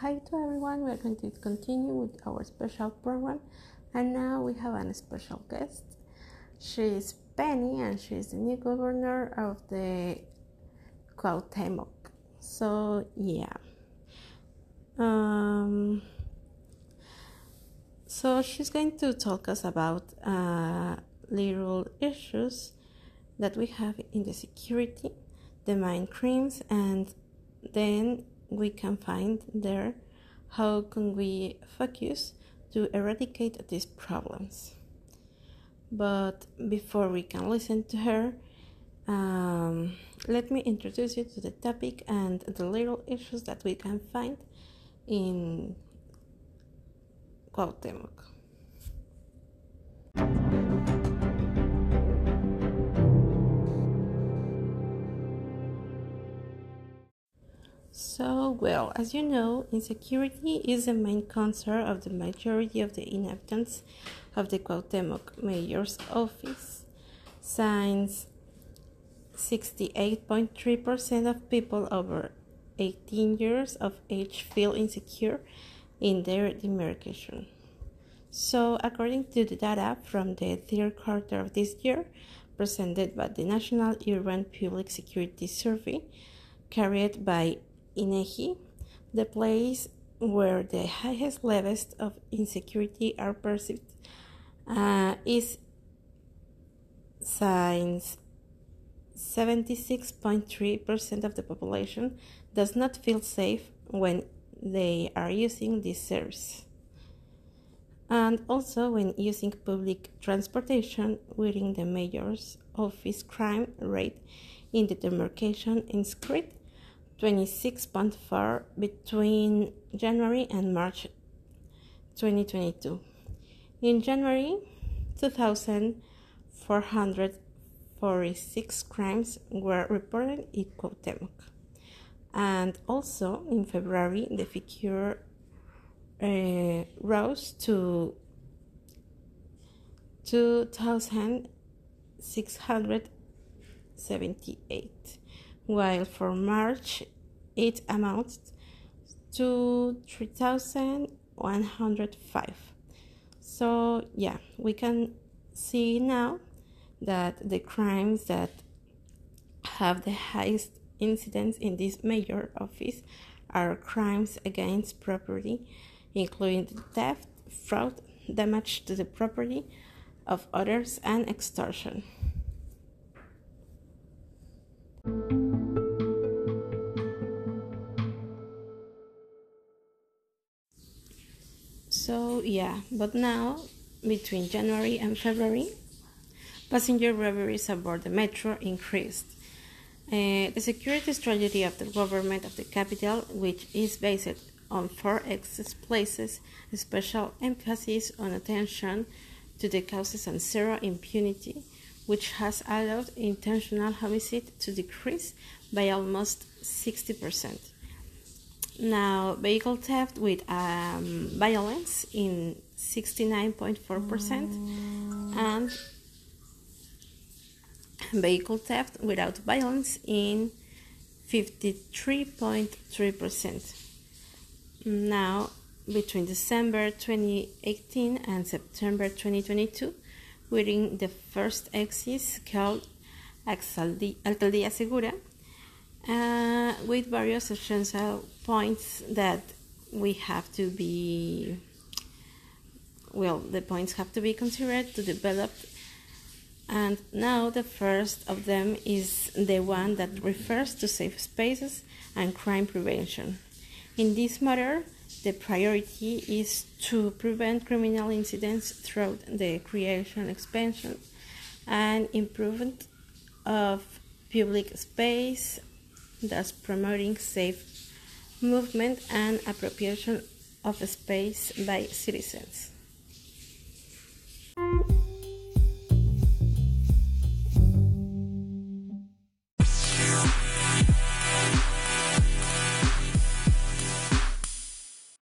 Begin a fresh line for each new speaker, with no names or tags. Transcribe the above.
hi to everyone. We're going to continue with our special program, and now we have a special guest. She is Penny, and she is the new governor of the Cuauhtemoc. So yeah. Um, so she's going to talk us about uh, little issues that we have in the security, the main crimes, and then we can find there how can we focus to eradicate these problems. But before we can listen to her, um, let me introduce you to the topic and the little issues that we can find in Cuauhtemoc. So, well, as you know, insecurity is the main concern of the majority of the inhabitants of the Cuauhtemoc mayor's office. Since 68.3% of people over 18 years of age feel insecure in their demarcation. So, according to the data from the third quarter of this year, presented by the National Urban Public Security Survey, carried by INEGI, the place where the highest levels of insecurity are perceived uh, is since 76.3% of the population does not feel safe when they are using this service. And also when using public transportation within the mayor's office crime rate in the demarcation inscribed 26.4 between January and March 2022. In January, 2,446 crimes were reported in Cuauhtemoc. And also in February, the figure uh, rose to 2,678 while for March it amounts to 3,105. So, yeah, we can see now that the crimes that have the highest incidence in this major office are crimes against property, including theft, fraud, damage to the property of others, and extortion. Yeah, but now between January and February, passenger robberies aboard the metro increased. Uh, the security strategy of the government of the capital, which is based on four access places, special emphasis on attention to the causes and zero impunity, which has allowed intentional homicide to decrease by almost 60%. Now, vehicle theft with um, violence in 69.4% and vehicle theft without violence in 53.3%. Now, between December 2018 and September 2022, within the first axis called Alcaldía Segura, uh, with various essential points that we have to be well the points have to be considered to develop. And now the first of them is the one that refers to safe spaces and crime prevention. In this matter the priority is to prevent criminal incidents through the creation expansion and improvement of public space thus promoting safe movement and appropriation of space by citizens.